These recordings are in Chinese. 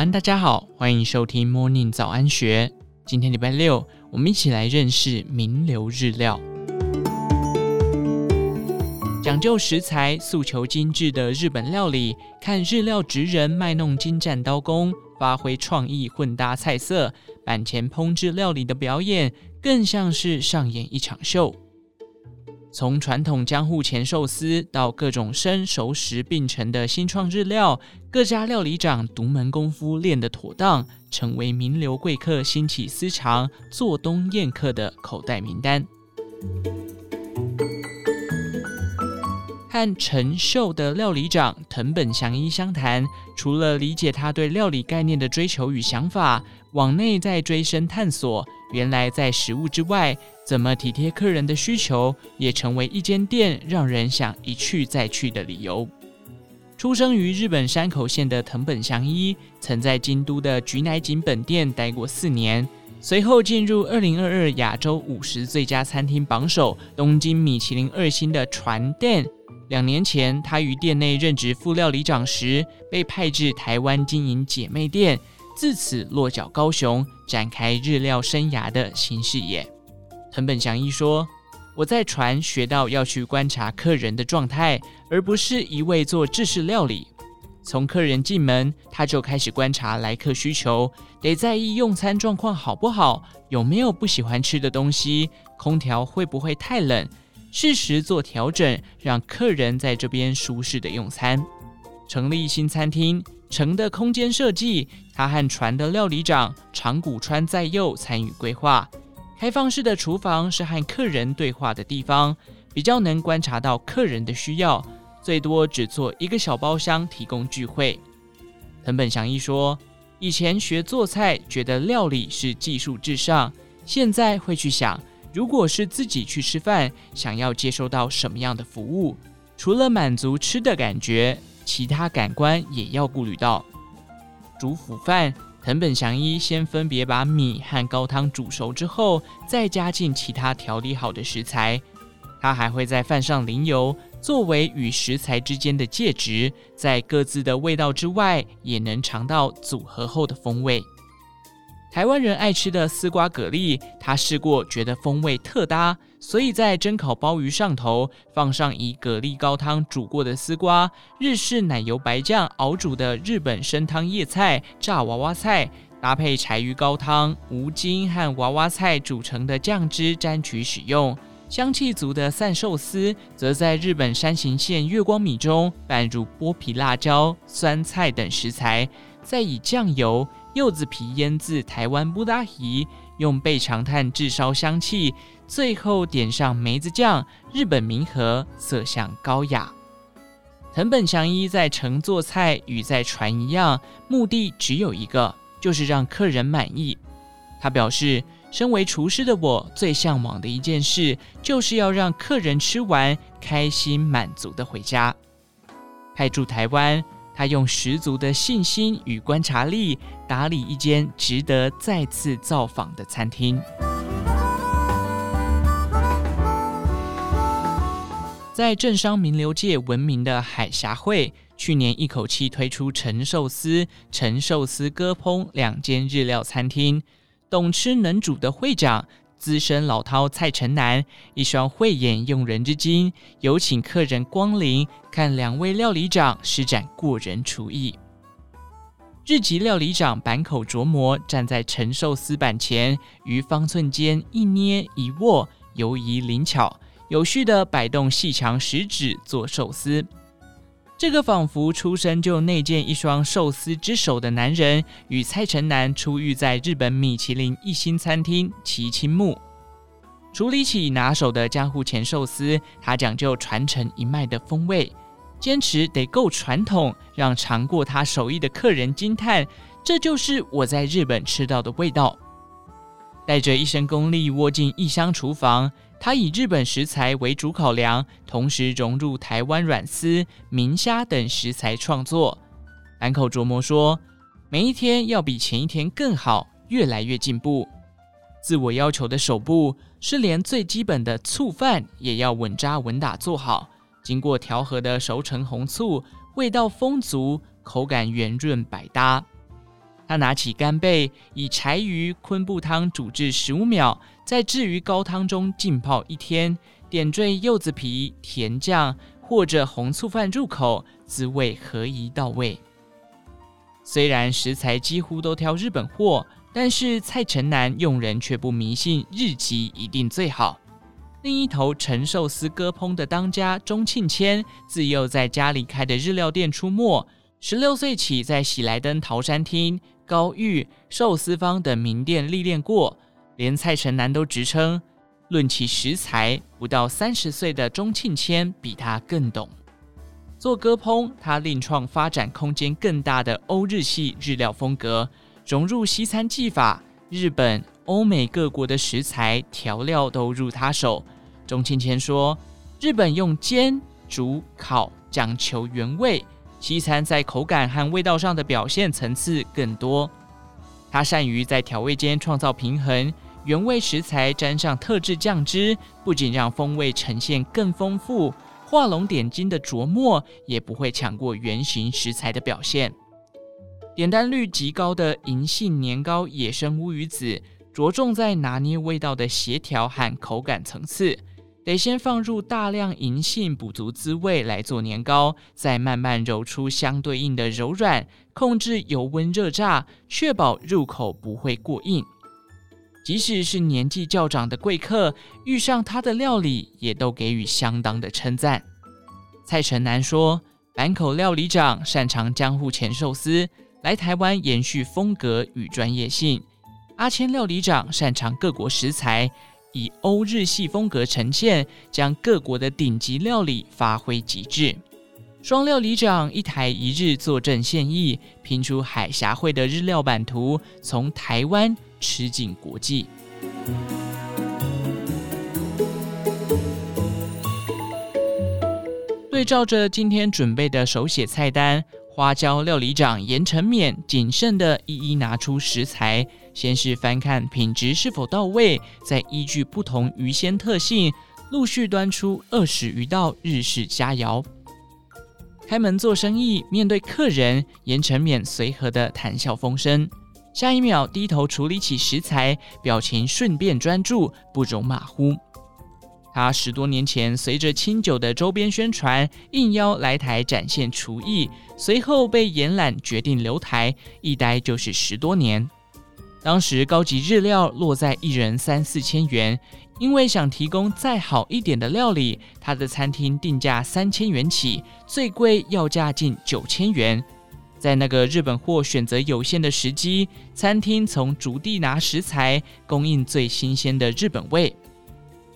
安，大家好，欢迎收听 Morning 早安学。今天礼拜六，我们一起来认识名流日料。讲究食材、诉求精致的日本料理，看日料职人卖弄精湛刀工，发挥创意混搭菜色，板前烹制料理的表演，更像是上演一场秀。从传统江户前寿司到各种生熟食并成的新创日料，各家料理长独门功夫练得妥当，成为名流贵客兴起私藏、做东宴客的口袋名单。和陈秀的料理长藤本祥一相谈，除了理解他对料理概念的追求与想法，往内再追深探索，原来在食物之外。怎么体贴客人的需求，也成为一间店让人想一去再去的理由。出生于日本山口县的藤本祥一，曾在京都的菊乃井本店待过四年，随后进入二零二二亚洲五十最佳餐厅榜首东京米其林二星的船店。两年前，他于店内任职副料理长时，被派至台湾经营姐妹店，自此落脚高雄，展开日料生涯的新视野。藤本祥一说：“我在船学到要去观察客人的状态，而不是一味做制式料理。从客人进门，他就开始观察来客需求，得在意用餐状况好不好，有没有不喜欢吃的东西，空调会不会太冷，适时做调整，让客人在这边舒适的用餐。成立新餐厅，城的空间设计，他和船的料理长长谷川在右参与规划。”开放式的厨房是和客人对话的地方，比较能观察到客人的需要，最多只做一个小包厢提供聚会。藤本祥一说，以前学做菜觉得料理是技术至上，现在会去想，如果是自己去吃饭，想要接收到什么样的服务，除了满足吃的感觉，其他感官也要顾虑到。煮腐饭。藤本祥一先分别把米和高汤煮熟之后，再加进其他调理好的食材。他还会在饭上淋油，作为与食材之间的介质，在各自的味道之外，也能尝到组合后的风味。台湾人爱吃的丝瓜蛤蜊，他试过，觉得风味特搭，所以在蒸烤鲍鱼上头放上以蛤蜊高汤煮过的丝瓜、日式奶油白酱熬煮的日本生汤叶菜、炸娃娃菜，搭配柴鱼高汤、无筋和娃娃菜煮成的酱汁沾取使用。香气足的散寿司，则在日本山形县月光米中拌入剥皮辣椒、酸菜等食材，再以酱油。柚子皮腌制台湾布拉提，用备长炭炙烧香气，最后点上梅子酱，日本民和，色相高雅。藤本祥一在成做菜与在船一样，目的只有一个，就是让客人满意。他表示，身为厨师的我最向往的一件事，就是要让客人吃完开心满足的回家。派驻台湾。他用十足的信心与观察力打理一间值得再次造访的餐厅。在政商名流界闻名的海峡会，去年一口气推出陈寿司、陈寿司割烹两间日料餐厅，懂吃能煮的会长。资深老饕蔡成南一双慧眼用人之精，有请客人光临，看两位料理长施展过人厨艺。日籍料理长坂口琢磨站在陈寿司板前，于方寸间一捏一握，游移灵巧，有序地摆动细长食指做寿司。这个仿佛出生就内建一双寿司之手的男人，与蔡成南初遇在日本米其林一星餐厅齐青木。处理起拿手的江户前寿司，他讲究传承一脉的风味，坚持得够传统，让尝过他手艺的客人惊叹：“这就是我在日本吃到的味道。”带着一身功力窝进异乡厨房。他以日本食材为主考量，同时融入台湾软丝、明虾等食材创作。坂口琢磨说：“每一天要比前一天更好，越来越进步。自我要求的首步是连最基本的醋饭也要稳扎稳打做好，经过调和的熟成红醋，味道丰足，口感圆润百搭。他拿起干贝，以柴鱼昆布汤煮至十五秒，再置于高汤中浸泡一天，点缀柚子皮、甜酱或者红醋饭入口，滋味合宜到位。虽然食材几乎都挑日本货，但是蔡成南用人却不迷信日籍一定最好。另一头陈寿司割烹的当家钟庆谦，自幼在家里开的日料店出没。十六岁起，在喜来登桃山厅、高玉寿司坊等名店历练过，连蔡成南都直称，论起食材，不到三十岁的钟庆谦比他更懂。做割烹，他另创发展空间更大的欧日系日料风格，融入西餐技法，日本。欧美各国的食材调料都入他手。钟庆谦说：“日本用煎、煮、烤，讲求原味；西餐在口感和味道上的表现层次更多。他善于在调味间创造平衡，原味食材沾上特制酱汁，不仅让风味呈现更丰富，画龙点睛的琢磨也不会抢过原型食材的表现。点单率极高的银杏年糕野生乌鱼子。”着重在拿捏味道的协调和口感层次，得先放入大量银杏补足滋味来做年糕，再慢慢揉出相对应的柔软，控制油温热炸，确保入口不会过硬。即使是年纪较长的贵客，遇上他的料理，也都给予相当的称赞。蔡成南说：“坂口料理长擅长江户前寿司，来台湾延续风格与专业性。”阿谦料理长擅长各国食材，以欧日系风格呈现，将各国的顶级料理发挥极致。双料理长一台一日坐镇现役，拼出海峡会的日料版图，从台湾吃进国际。对照着今天准备的手写菜单。花椒料理长严成勉谨慎地一一拿出食材，先是翻看品质是否到位，再依据不同鱼鲜特性，陆续端出二十余道日式佳肴。开门做生意，面对客人，严成勉随和地谈笑风生，下一秒低头处理起食材，表情顺便专注，不容马虎。他十多年前随着清酒的周边宣传，应邀来台展现厨艺，随后被延揽，决定留台，一待就是十多年。当时高级日料落在一人三四千元，因为想提供再好一点的料理，他的餐厅定价三千元起，最贵要价近九千元。在那个日本货选择有限的时机，餐厅从筑地拿食材，供应最新鲜的日本味。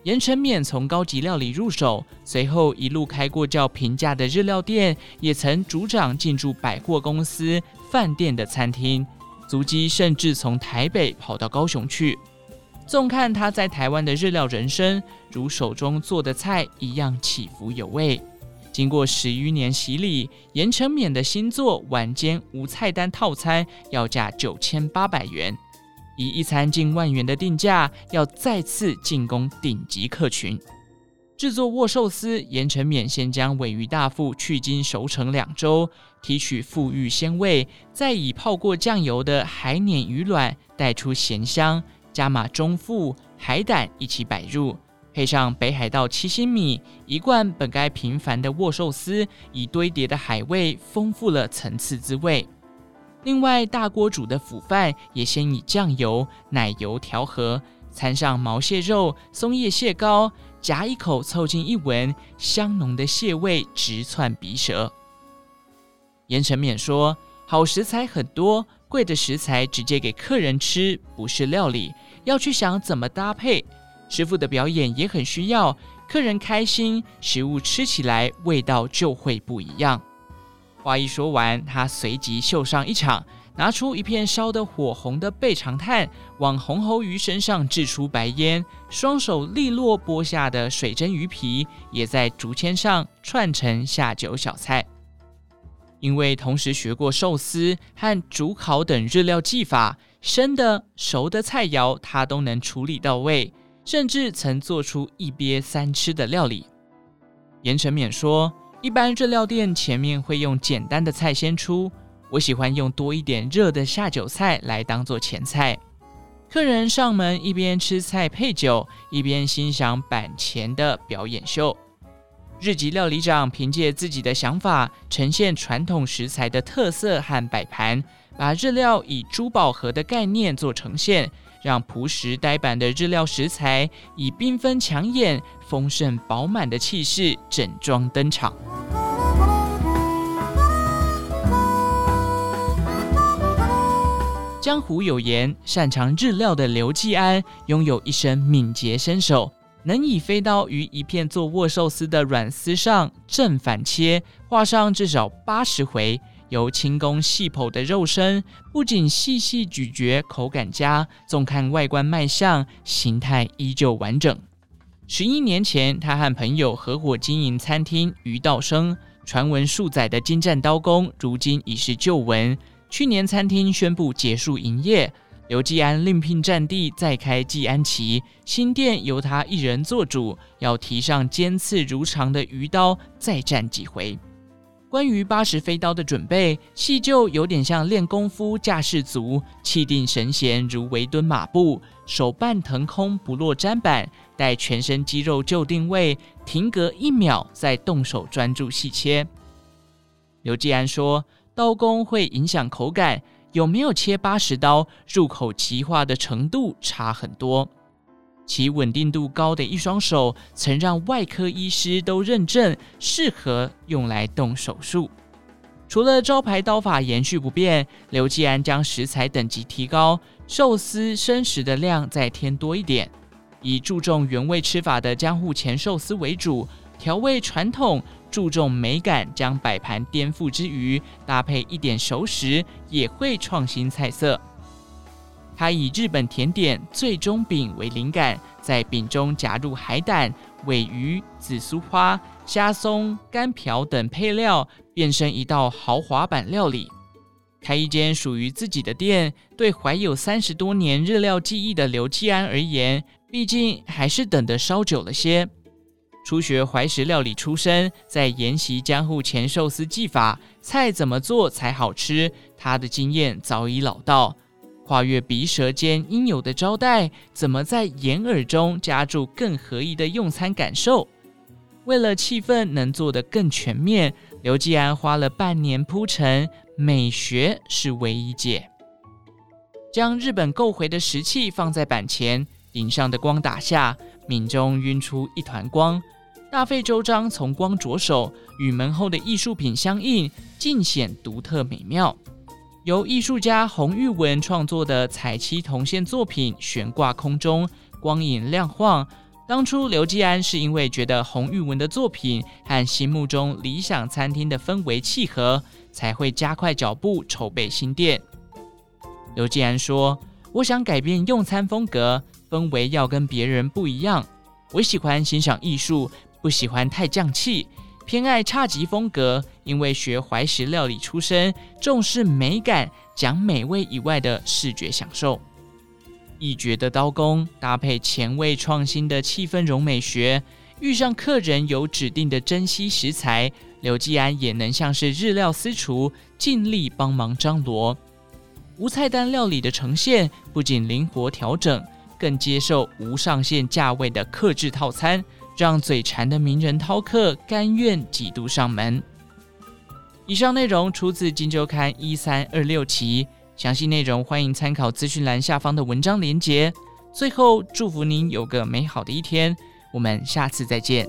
严承勉从高级料理入手，随后一路开过较平价的日料店，也曾主掌进驻百货公司、饭店的餐厅，足迹甚至从台北跑到高雄去。纵看他在台湾的日料人生，如手中做的菜一样起伏有味。经过十余年洗礼，严承勉的新作晚间无菜单套餐要价九千八百元。以一餐近万元的定价，要再次进攻顶级客群。制作握寿司，严承勉先将尾鱼大腹去筋熟成两周，提取馥郁鲜味，再以泡过酱油的海鲶鱼卵带出咸香，加码中腹海胆一起摆入，配上北海道七星米，一贯本该平凡的握寿司，以堆叠的海味丰富了层次滋味。另外，大锅煮的腐饭也先以酱油、奶油调和，掺上毛蟹肉、松叶蟹膏，夹一口凑近一闻，香浓的蟹味直窜鼻舌。严承勉说：“好食材很多，贵的食材直接给客人吃，不是料理，要去想怎么搭配。师傅的表演也很需要，客人开心，食物吃起来味道就会不一样。”话一说完，他随即秀上一场，拿出一片烧得火红的备长炭，往红喉鱼身上掷出白烟，双手利落剥下的水蒸鱼皮，也在竹签上串成下酒小菜。因为同时学过寿司和煮烤等日料技法，生的熟的菜肴他都能处理到位，甚至曾做出一鳖三吃的料理。严承勉说。一般日料店前面会用简单的菜先出，我喜欢用多一点热的下酒菜来当做前菜。客人上门一边吃菜配酒，一边欣赏板前的表演秀。日籍料理长凭借自己的想法，呈现传统食材的特色和摆盘，把日料以珠宝盒的概念做呈现，让朴实呆板的日料食材以缤纷抢眼、丰盛饱满的气势整装登场。江湖有言，擅长日料的刘继安拥有一身敏捷身手。能以飞刀于一片做握寿司的软丝上正反切，画上至少八十回，由轻工细剖的肉身，不仅细细咀嚼，口感佳，纵看外观卖相，形态依旧完整。十一年前，他和朋友合伙经营餐厅鱼道生，传闻数载的精湛刀工，如今已是旧闻。去年，餐厅宣布结束营业。刘继安另聘战地，再开继安旗新店，由他一人做主，要提上尖刺如常的鱼刀，再战几回。关于八十飞刀的准备，细究有点像练功夫架势足，气定神闲如围蹲马步，手半腾空不落砧板，待全身肌肉就定位，停格一秒，再动手专注细切。刘继安说，刀工会影响口感。有没有切八十刀，入口即化的程度差很多。其稳定度高的一双手，曾让外科医师都认证适合用来动手术。除了招牌刀法延续不变，刘继安将食材等级提高，寿司生食的量再添多一点，以注重原味吃法的江户前寿司为主，调味传统。注重美感，将摆盘颠覆之余，搭配一点熟食，也会创新菜色。他以日本甜点最终饼为灵感，在饼中夹入海胆、尾鱼、紫苏花、虾松、干瓢等配料，变身一道豪华版料理。开一间属于自己的店，对怀有三十多年日料记忆的刘继安而言，毕竟还是等得稍久了些。初学怀石料理出身，在研习江户前寿司技法，菜怎么做才好吃？他的经验早已老道。跨越鼻舌尖应有的招待，怎么在眼耳中加注更合宜的用餐感受？为了气氛能做得更全面，刘继安花了半年铺陈，美学是唯一解。将日本购回的石器放在板前，顶上的光打下，皿中晕出一团光。大费周章从光着手，与门后的艺术品相应，尽显独特美妙。由艺术家洪玉文创作的彩漆铜线作品悬挂空中，光影亮晃。当初刘继安是因为觉得洪玉文的作品和心目中理想餐厅的氛围契合，才会加快脚步筹备新店。刘继安说：“我想改变用餐风格，氛围要跟别人不一样。我喜欢欣赏艺术。”不喜欢太匠气，偏爱差级风格。因为学怀石料理出身，重视美感，讲美味以外的视觉享受。一绝的刀工搭配前卫创新的气氛融美学，遇上客人有指定的珍稀食材，刘继安也能像是日料私厨，尽力帮忙张罗。无菜单料理的呈现，不仅灵活调整，更接受无上限价位的克制套餐。让嘴馋的名人饕客甘愿几度上门。以上内容出自《金周刊》一三二六期，详细内容欢迎参考资讯栏下方的文章连接。最后，祝福您有个美好的一天，我们下次再见。